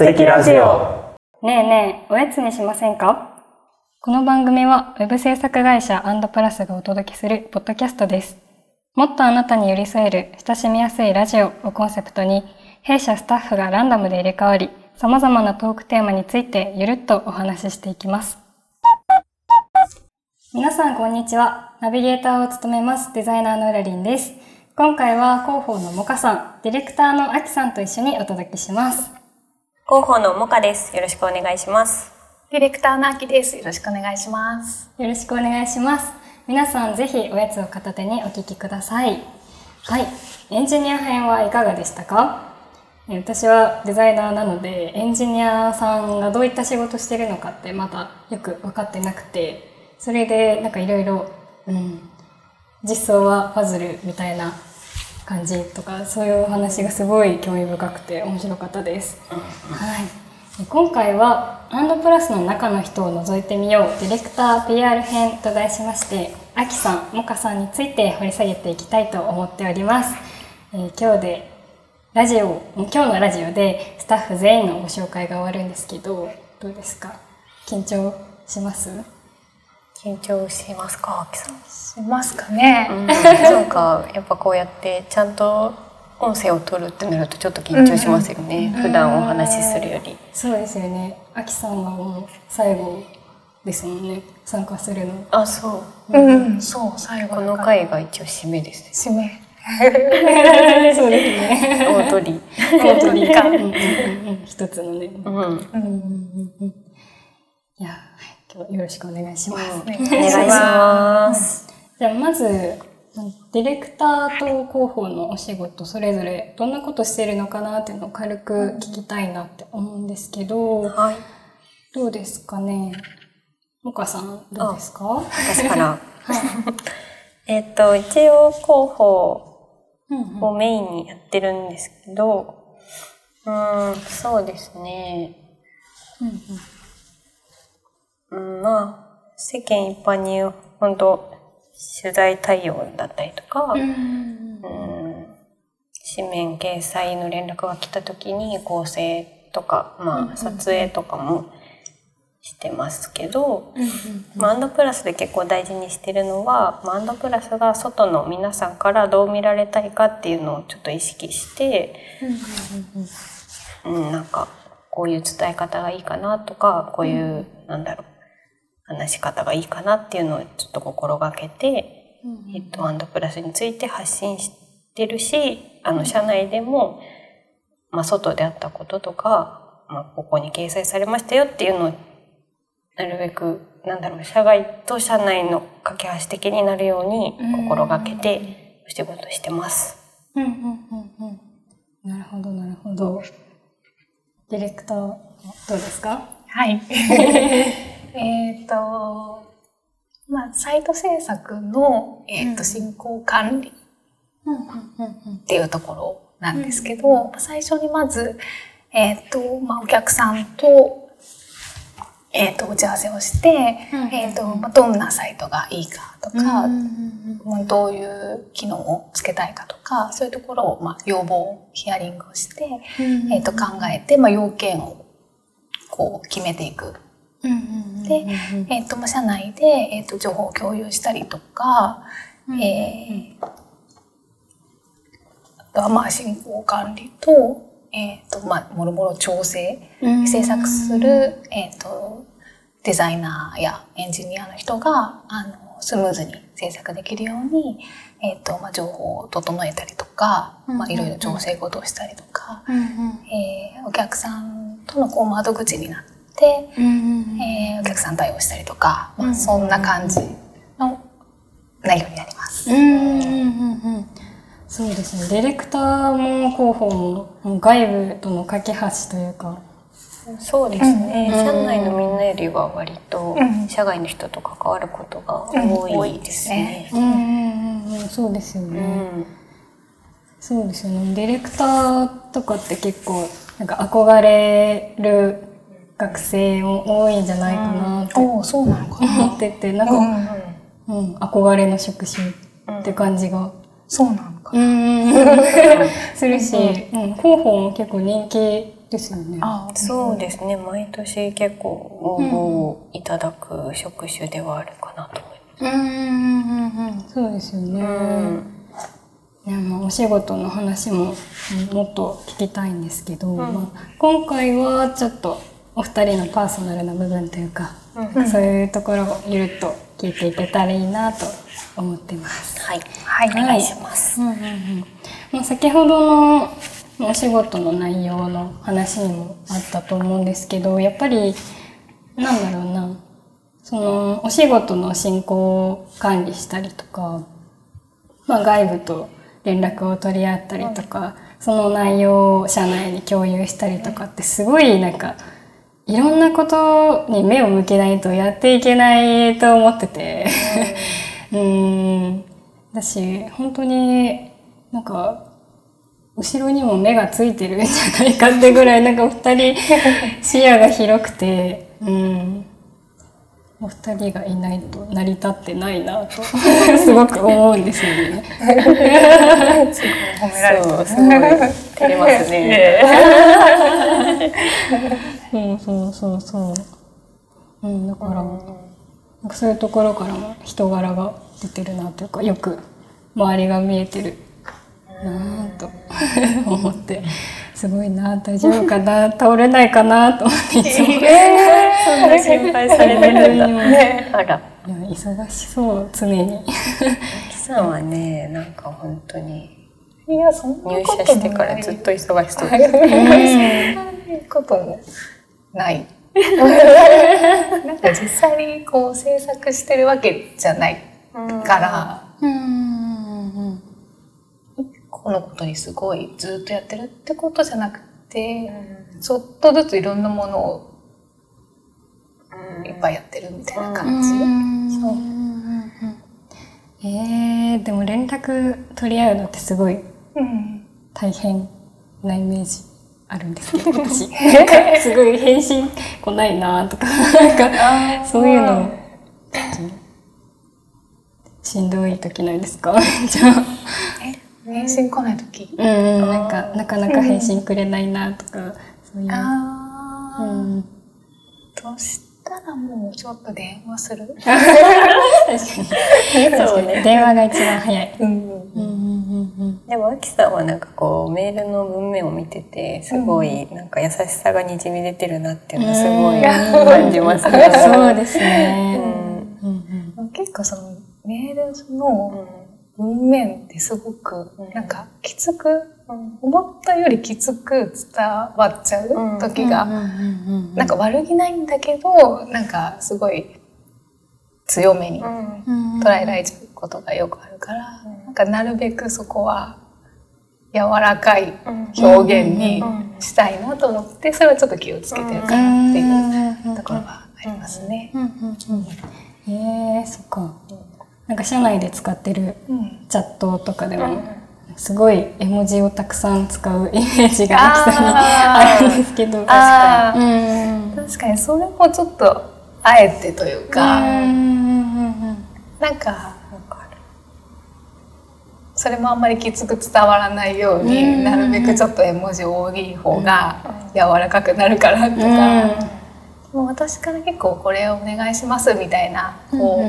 アンドプラジオ。ねえねえ、おやつにしませんか？この番組は、ウェブ制作会社アンドプラスがお届けするポッドキャストです。もっとあなたに寄り添える親しみやすいラジオをコンセプトに、弊社スタッフがランダムで入れ替わり、様々なトークテーマについてゆるっとお話ししていきます。皆さんこんにちは。ナビゲーターを務めますデザイナーのうらりんです。今回は広報のモカさん、ディレクターのアキさんと一緒にお届けします。広報のモカです。よろしくお願いします。ディレクターのあきです。よろしくお願いします。よろしくお願いします。皆さんぜひおやつを片手にお聞きください。はい。エンジニア編はいかがでしたか？え私はデザイナーなので、エンジニアさんがどういった仕事してるのかってまだよく分かってなくて、それでなんかいろいろ、うん、実装はパズルみたいな感じとか、そういうお話がすごい興味深くて面白かったです。はい。今回はアンドプラスの中の人を覗いてみようディレクター PR 編と題しましてアキさん、モカさんについて掘り下げていきたいと思っております、えー今日でラジオ今日のラジオでスタッフ全員のご紹介が終わるんですけどどうですか？緊張します？緊張しますか、あきさん？しますかね。なんか、やっぱこうやってちゃんと音声を取るってなるとちょっと緊張しますよね。普段お話しするより。そうですよねアキさんはもう最後ですもんね参加するのあ、そう。うん、そう、最後この回が一応締めです。締め。そうですね大鳥。大鳥か、うんうんうんうん、一つのね、うん。うんうんうんうんいや、はい今日よろしくお願いします。お願いします。じゃあまず、ディレクターと広報のお仕事それぞれどんなことしてるのかなっていうのを軽く聞きたいなって思うんですけど、はい。どうですかね？もかさんどうですか？私から。えっと、一応広報うんうんをメインにやってるんですけど、うん、そうですね。うん、まあ、世間一般に本当取材対応だったりとか、うん。うん、紙面掲載の連絡が来た時に構成とか、まあ、撮影とかもしてますけど、まあアンドプラスで結構大事にしてるのは、まあアンドプラスが外の皆さんからどう見られたいかっていうのをちょっと意識して、うん、なんかこういう伝え方がいいかなとかこういう、なんだろう話し方がいいかなっていうのをちょっと心がけて、えっと、アンドプラスについて発信してるしあの社内でも、まあ、外であったこととか、まあ、ここに掲載されましたよっていうのをなるべくなんだろう社外と社内の架け橋的になるように心がけてお仕事してます。うんうんうんうん。なるほどなるほど。ディレクターはどうですか？はい。えっと、まあ、サイト制作の、えっ、と、進行管理っていうところなんですけど、最初にまず、えっ、と、まあ、お客さんと、えっ、と、打ち合わせをして、うんえっ、と、まあ、どんなサイトがいいかとか、どういう機能をつけたいかとか、そういうところを、まあ、要望、ヒアリングをして、うんえっ、と、考えて、まあ、要件を、こう、決めていく。うんうんで、えっ、と、まあ、社内で、えっ、と、情報を共有したりとか、えーあとは、まあ、進行管理と、えっ、と、まあ、もろもろ調整、うん制作する、えっ、と、デザイナーやエンジニアの人が、あの、スムーズに制作できるように、えっ、と、まあ、情報を整えたりとか、まあ、いろいろ調整事をしたりとか、うんうん。えーお客さんとのこう窓口になって、うんうんえーお客さん対応したりとか、まあ、うん。そんな感じの内容になります。うんうんうんうんそうですね。ディレクターも広報も外部との架け橋というか。そうですね、うん社内のみんなよりは割とうん。社外の人と関わることがうん。多いですね。うんうんうんうん。そうですようね、ん。そうですよね。ディレクターとかって結構なんか憧れる学生も多いんじゃないかなって。思っててなんか、うん、憧れの職種って感じが、そうなのか。うな。ん、するし、うん、広報も結構人気ですよね。あそうですね。毎年結構応募をいただく職種ではあるかなと思います。うん。うん。うん。うん。そうですよね。うん。ねまあ、お仕事の話もうんもっと聞きたいんですけど、まあ、今回はちょっとお二人のパーソナルな部分というか、そういうところをゆるっと聞いていけたらいいなと思ってます。はい、はいお願いします。うんうんうん。まあ、先ほどのお仕事の内容の話にもあったと思うんですけどやっぱりなんだろうな。そのお仕事の進行を管理したりとか、まあ、外部と連絡を取り合ったりとか、その内容を社内に共有したりとかってすごいなんかいろんなことに目を向けないとやっていけないと思ってて。うん。だし、本当になんか、後ろにも目がついてるんじゃないかってぐらい、なんかお二人 視野が広くて、うん。お二人がいないと成り立ってないなと、すごく思うんですよね。褒められてそうますすごい照れますね。そうそうそうそう。うん、だから、なんかそういうところからも人柄が出てるなというか、よく周りが見えてるなぁと 思って、すごいな大丈夫かな倒れないかなと思っていつも。そんな心配されてるんだ。あら、いや忙しそう、常に。キさんはね、なんか本当にいやそんな入こと社してからないずっと忙しそうそんです。なこともない。なんか実際にこう制作してるわけじゃないから、うん。このことにすごいずっとやってるってことじゃなくて、ちょっとずついろんなものをいっぱいやってるみたいな感じ。そう。えー、でも連絡取り合うのってすごいうん。大変なイメージあるんですけど私。すごい返信来ないなとかなんかそういうの。ちょっとしんどい時ないですか？じゃあえ返信来ない時？うんうんなんかなかなか返信くれないなとかそういう、ああ、うん、としたらもうちょっと電話する？確かに。確かに。電話が一番早い。うんうんうんうん。うんでも、アキさんはなんかこう、メールの文面を見てて、すごいなんか優しさがにじみ出てるなっていうのはすごい感じますね。そうですね。うん。結構そのメールの文面ってすごくなんかきつく、思ったよりきつく伝わっちゃう時が、なんか悪気ないんだけどなんかすごい強めに捉えられちゃうことがよくあるから、なんかなるべくそこは柔らかい表現にしたいなと思ってそれはちょっと気をつけてるかなっていうところはありますね。えー、そっか。なん。か社内で使ってるうん。チャットとかでも、すごい絵文字をたくさん。使うイメージが秋さん。にあるん。ですけど。あーうん。確かにそれもちょっとあえてというか、なん。かそれもあんまりきつく伝わらないように、うん。なるべくちょっと絵文字多い方が柔らかくなるからとか、もう私から結構これお願いしますみたいなこ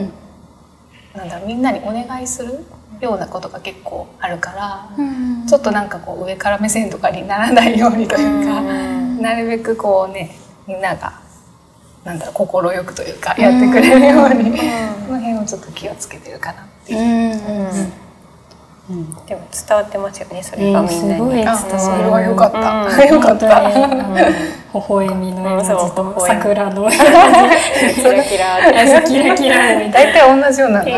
う、なんだみんなにお願いするようなことが結構あるから、うんちょっとなんかこう上から目線とかにならないようにというか、なるべくこうねみんながなんだろう快くというかやってくれるように、この辺をちょっと気をつけてるかなっていう。うんうんうんでも伝わってますよね、それがみんなに。うんすごいあそれはよかった。うんよかった。うん微笑み桜のキラキラ。キラキラ。大体同じような。い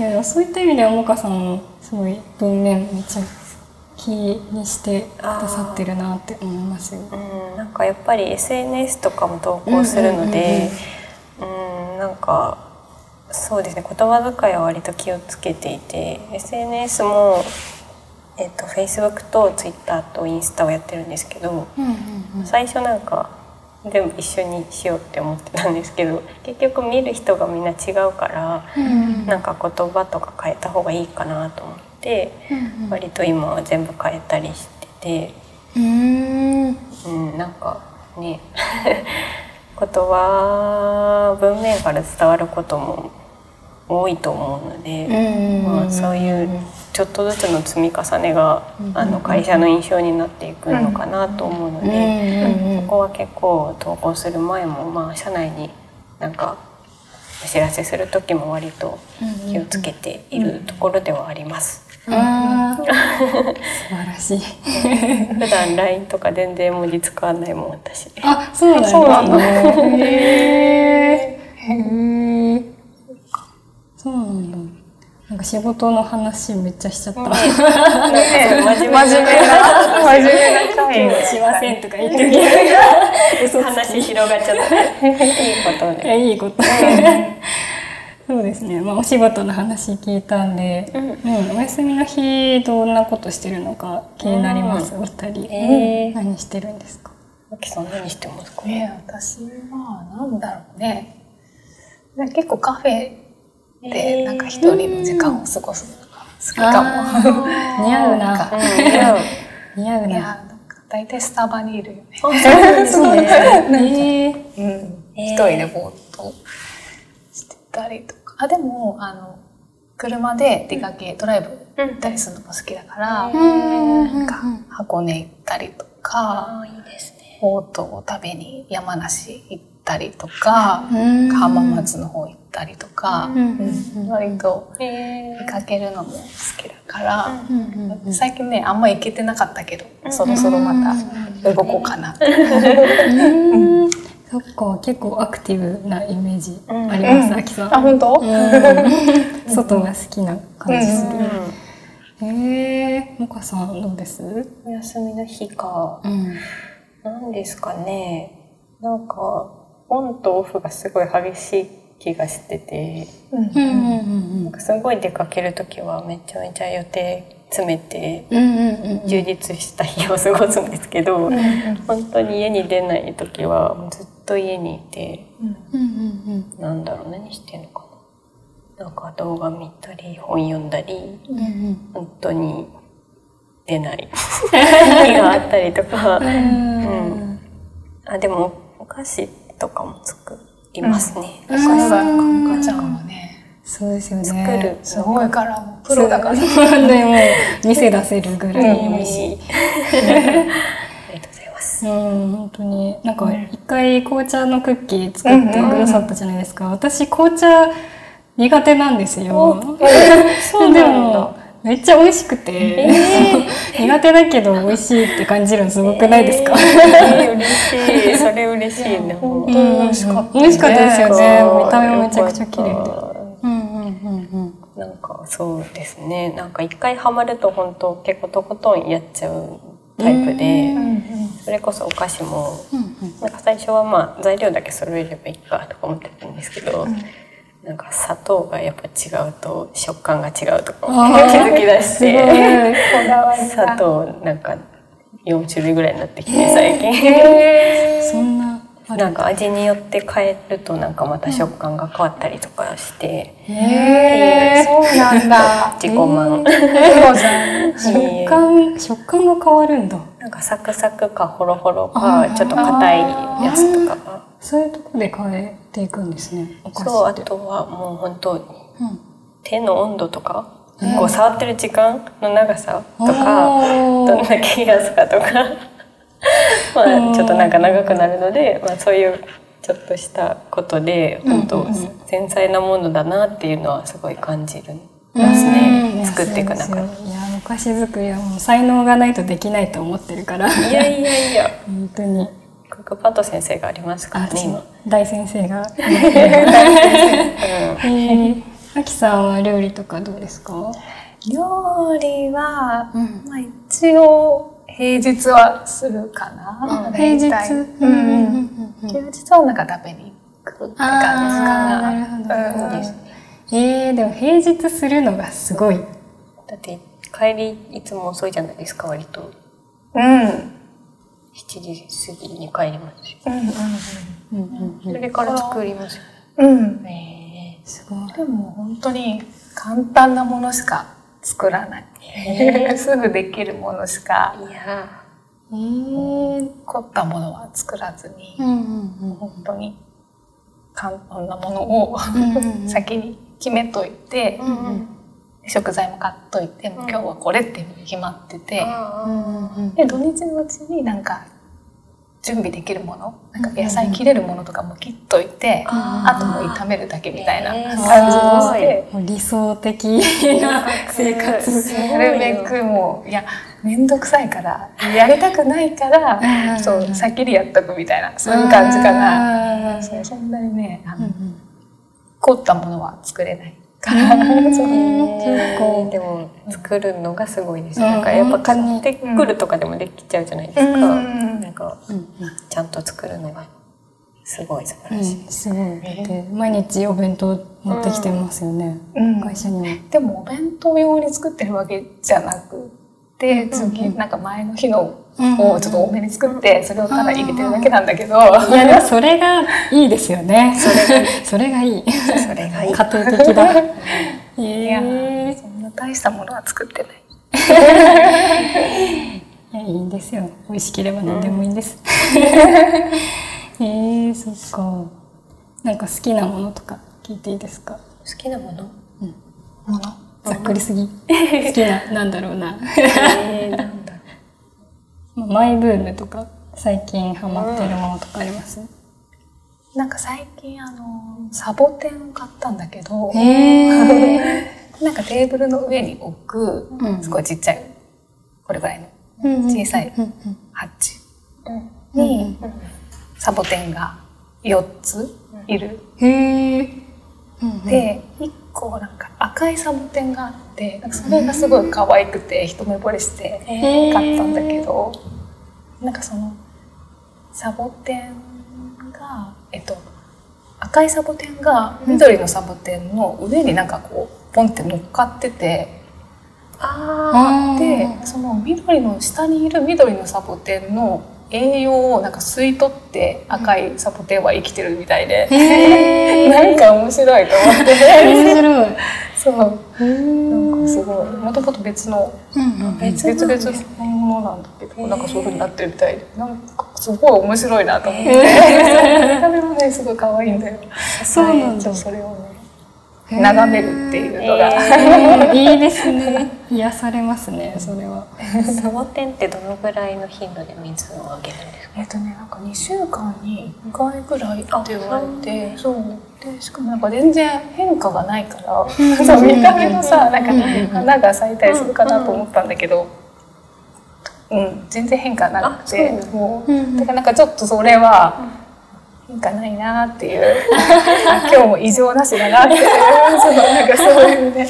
やそういった意味ではもかさんもすごい文面めっちゃ気にしてくださってるなって思いますよ。うん、なんかやっぱり SNS とかも投稿するので、うんなんかそうですね。言葉遣いは割と気をつけていて SNS も、えっと Facebook と Twitter とインスタをやってるんですけど、最初なんか全部一緒にしようって思ってたんですけど結局見る人がみんな違うから、なんか言葉とか変えた方がいいかなと思って、割と今は全部変えたりしてて。うん。うん、なんかね 言葉文面から伝わることも多いと思うので、まあ、そういうちょっとずつの積み重ねが、あの会社の印象になっていくのかなと思うので、そこは結構投稿する前も、まあ、社内になんかお知らせする時も割と気をつけているところではあります。素晴らしい。普段 LINE とか全然文字使わないもん私。あ、そうなんだ。そうなんだへー。へーそうなんだ。なんか仕事の話めっちゃしちゃった。真面目な真面目な、真面目な会をしませんとか言ってみる。話広がっちゃった。いいこといいいこと。そうですね。まあお仕事の話聞いたんで、うん、お休みの日どんなことしてるのか気になります。お二人、えー何してるんですか？あきさん何してますか？え私はなんだろうねで結構カフェでなんか一人の時間を過ごすのが好きかも。似合うなんかな。似合うな。大体スタバにいるよね。そうですね。えーうん、えー一人でぼーっとしてたりとかあでもあの車で出かけ、ドライブ行ったりするのも好きだから、なんか箱根行ったりとか、ああいいですね。ボートを食べに山梨行ったりとか、うん浜松の方行ったりとか、うんうん割とえ出かけるのも好きだから、うんうんうん最近ねあんま行けてなかったけど、そろそろまた動こうかなって。うんそっか、結構アクティブなイメージあります、あきさん。あ本当？うん 外が好きな感じすうる。へえ、もかさんどうです？お休みの日か。うん。何ですかね。なんかオンとオフがすごい激しい気がしてて、すごい出かける時はめちゃめちゃ予定詰めてうん。うん。うん。うん。充実した日を過ごすんですけど、本当に家に出ない時はもうずっと家にいて、うん。うん。なんだろう何してんのかな。なんか動画見たり本読んだりうん。うん。本当に出ない。日があったりとか、うん。うん。あでもお菓子とかも作りますね、お菓そう子だかんかちゃんはねそうですよね。作るすごいからもうプロだから。でもう店出せるぐらい美味しい。ありがとうございますうん、本当に。なんか、一回紅茶のクッキー作ってくださったじゃないですか。私、紅茶苦手なんですよ。そうでなんだも、めっちゃ美味しくて、苦手だけど美味しいって感じるのすごくないですか、えー嬉しい。それ嬉しいね本当にうん美味しかった美味しかったですよね。見た目もめちゃくちゃ綺麗で。うんうんうんたなんかそうですね。なんか一回ハマると本当結構とことんやっちゃうタイプでそれこそお菓子もうん。うん。なんか最初はまあ材料だけ揃えればいいかとか思ってたんですけど、なんか砂糖がやっぱ違うと食感が違うとか気づき出し。て 砂が。糖なんか4種類ぐらいになってきて最近。そんな、あなんか味によって変えるとなんかまた食感が変わったりとかして、へえ、そうなんだ。自己満。食感、食感が変わるんだ。なんかサクサクかホロホロかちょっと硬いやつとか。がそういうとこで変えていくんですね。そうあ。とはもう本当うん。手の温度とか、こう触ってる時間の長さとかどんだけ冷やすかとか。まあちょっとなんか長くなるので、まあ、そういうちょっとしたことで本当繊細なものだなっていうのはすごい感じる。ますうん。ね作っていく中で。菓子作りはもう才能がないとできないと思ってるから。いやいやいや。本当に。クックパッド先生がありますか？らね今。大先生が？えーあきさんは料理とかどうですか？料理は、うんまあ一応平日はするかな。平日？ううんんうんうん。休日はなんか食べに行くって感じか？な。なるほど。えー、でも平日するのがすごい。だって帰りいつも遅いじゃないですか割と。うん。7時過ぎに帰りますようんうんうん。それから作ります。ようん。うん。えすごい。でも本当に簡単なものしか作らない。すぐできるものしか。ーいやえー、凝ったものは作らずに、うんうん本当に簡単なものをうん 先に決めといて、ん食材も買っといて、もう今日はこれって決まってて、うんうんで土日のうちになんか準備できるものなんか野菜切れるものとかも切っといて、あともう炒めるだけみたいなえー。感じにして、理想的な生活。なるべくもういや面倒くさいからやりたくないから、うんそう先にやっとくみたいなそういう感じかな。なそんなにねあの、うん凝ったものは作れないから、うんそうえーでも作るのがすごいです。うんなんかやっぱ買ってくるとかでもできちゃうじゃないですか。うんなんかうんちゃんと作るのがすごい素晴うん、らしい。すごい。で毎日お弁当持ってきてますよね。うん会社にも。でもお弁当用に作ってるわけじゃなくて次なんか前の日のをちょっと多めに作ってそれをただ入れてるだけなんだけど、いやでもそれがいいですよね。それがそれがいい。それがいい。家庭的だ。え いやーそんな大したものは作ってない。いやいいんですよ。美味しければ何でもいいんです。えー、そっか。なんか好きなものとか聞いていいですか？好きなもの？もの？ざっくりすぎ。好きななんだろうな。えー、マイブームとか最近ハマってるものとかあります？なんか最近あのサボテンを買ったんだけど。なんかテーブルの上に置くうんすごいちっちゃいこれぐらいの小さいハッチう。にサボテンが4ついる。へえ。で1個なんか赤いサボテンがあってなんかそれがすごい可愛くて一目惚れして買ったんだけどなんかそのサボテンがえっと赤いサボテンが緑のサボテンの上になんかこうポンって乗っかっててああでその緑の下にいる緑のサボテンの栄養をなんか吸い取って赤いサボテンは生きてるみたいで、へえ。なんか面白いと思って面白い。そう。なんかすごい。もともと別の別々のものなんだけどなんかそういうふうになってるみたいで。なんかすごい面白いなと思って。見た目もねすごい可愛いんだよ。そうなんだ。はい。それをね眺めるっていうのが、えー。いいですね。癒されますね、それは。サボテンってどのぐらいの頻度で水をあげるんですか？えっとねなんか2週間に1回ぐらいって言われてそうでしかもなんか全然変化がないからそう見た目のさなんか花が咲いたりするかなと思ったんだけど、うん、全然変化なくて。もううん。うん。だからなんかちょっとそれは変化ないなっていうあ今日も異常なしだなっていう そう。なんかそういうね。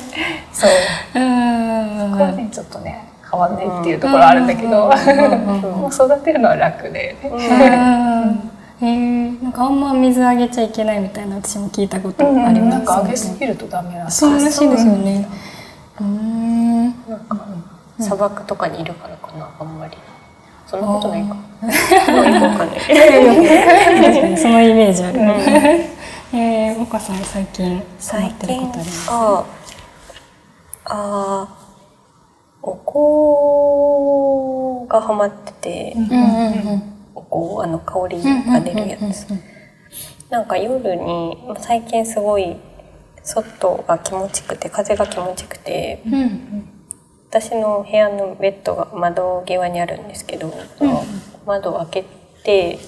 そう。うん。これはねちょっとね変わんないっていうところあるんだけど、もう育てるのは楽で、ね。へえなんかあんま水あげちゃいけないみたいな私も聞いたことあります、なんか上げすぎるとダメらしい。そうらしいですよね。うんなん。か砂漠とかにいるからかなあんまり。そんなことないか。確かにそのイメージある、えー、岡さん最近ハマ最ってる近ことあります？ああお香がハマってて、うんうんお香あの香りが出るやつ。なんか夜に最近すごい外が気持ちくて風が気持ちくてうんうん。私の部屋のベッドが窓際にあるんですけど、窓を開けて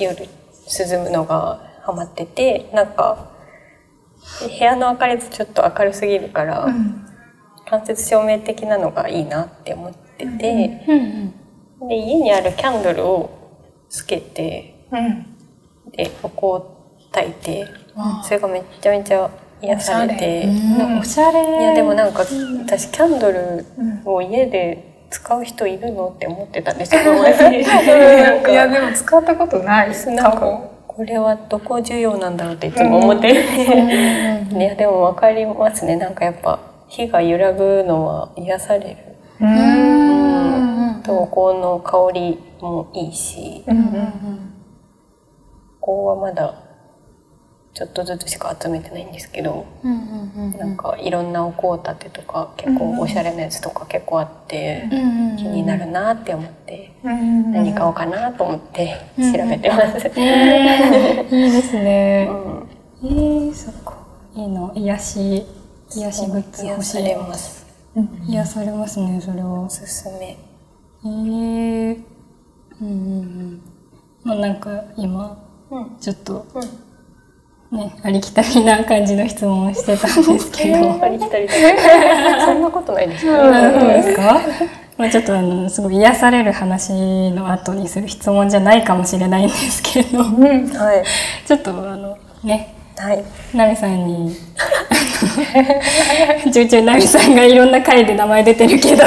夜涼むのがハマっててなんか部屋の明かりちょっと明るすぎるから、間接照明的なのがいいなって思ってて、うん。で家にあるキャンドルをつけてうん。でお香を焚いてそれがめっちゃめちゃ癒されて。うん。おしゃれ。いやでもなんか私キャンドルを家で使う人いるのって思ってた んですけどなんか。いやでも使ったことない。なんかこれはどこ需要なんだろうっていつも思って。いやでも分かりますね。なんかやっぱ火が揺らぐのは癒される。ううん。ん。とお香の香りもいいしうんお香はまだちょっとずつしか集めてないんですけど、うんうんうんなんかいろんなお香立てとか結構おしゃれなやつとか結構あって、うんうんうん気になるなって思って、うん何買おうかなと思って調べてます。えー、いいですねう。んえー、そっか。いいな。癒し、癒しグッズ欲しい癒され。ます。癒されますね、それはお。すすめ。えー、うんうんうん。まあなんか今、うん。ちょっとうん。ね、ありきたりな感じの質問をしてたんですけど。ありきたりだ。そんなことないですよ。あそうですかまあちょっとあの、すごい癒される話の後にする質問じゃないかもしれないんですけど、はい。ちょっとあの、ね、はい。ナミさんに、ちょいちょいナミさんがいろんな回で名前出てるけど、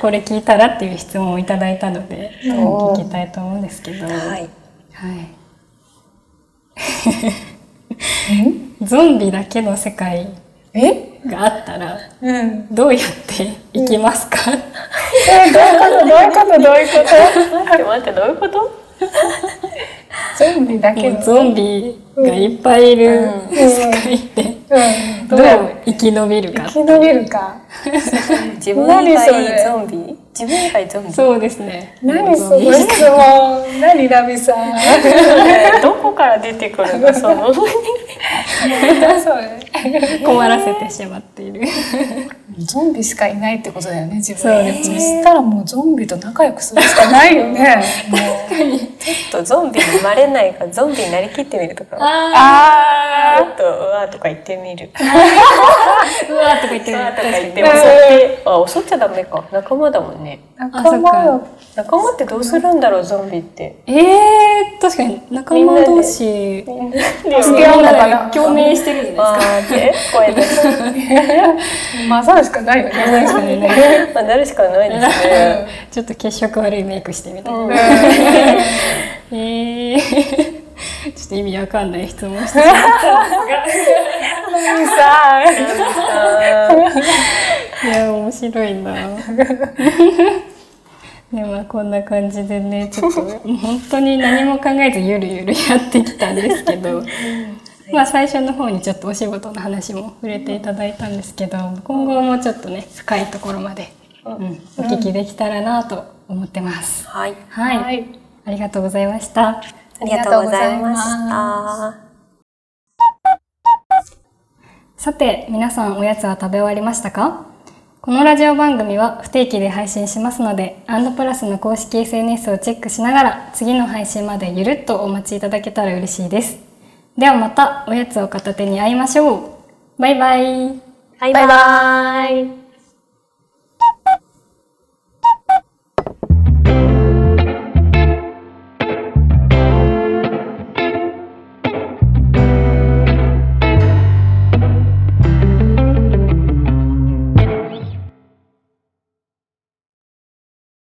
これ聞いたらっていう質問をいただいたので、聞きたいと思うんですけど、はい。はい。ゾンビだけの世界え？があったら、うん。どうやって生きますか、え、どういうこと？どういうこと？どういうこ待って待って、どういうこと？とゾンビだけゾンビがいっぱいいる世界で、うん。どう生き延びるか。生き延びるか。自分以外れゾンビ？自分以外ゾンビ？そうですね。何その質問？何ラビさん？どこから出てくるのその？困らせてしまっている。ゾンビしかいないってことだよね自分そうですねそしたらもうゾンビと仲良くするしかないよね もうちょっとゾンビに生まれないからゾンビになりきってみるとか。あちょっとうわーとか言ってみる。うわーとか言ってる。うわーとか言って襲って、あ襲っちゃダメか。仲間だもんね。ー仲間よ。仲間ってどうするんだろうゾンビって。えー、確かに仲間同士。みんなで付き合うのかな共鳴してるんですか。わーって。混ざるしかないよね確かにね。まあなるしかないですね。ちょっと血色悪いメイクしてみたいな、えー、ちょっと意味わかんない質問して。しま何さうい。や面白い。なでまあこんな感じでねちょっと本当に何も考えずゆるゆるやってきたんですけど、まあ最初の方にちょっとお仕事の話も触れてい。ただい。たんですけど今後もちょっとね深い。ところまで、うん、お聞きできたらなと思ってます。はい、はい。ありがとうござい。ました。ありがとうござい。ました。さて、皆さんおやつは食べ終わりましたか？このラジオ番組は不定期で配信しますので、アンドプラスの公式 SNS をチェックしながら、次の配信までゆるっとお待ちいただけたら嬉しいです。ではまたおやつを片手に会いましょう。バイバイ。バイバイ。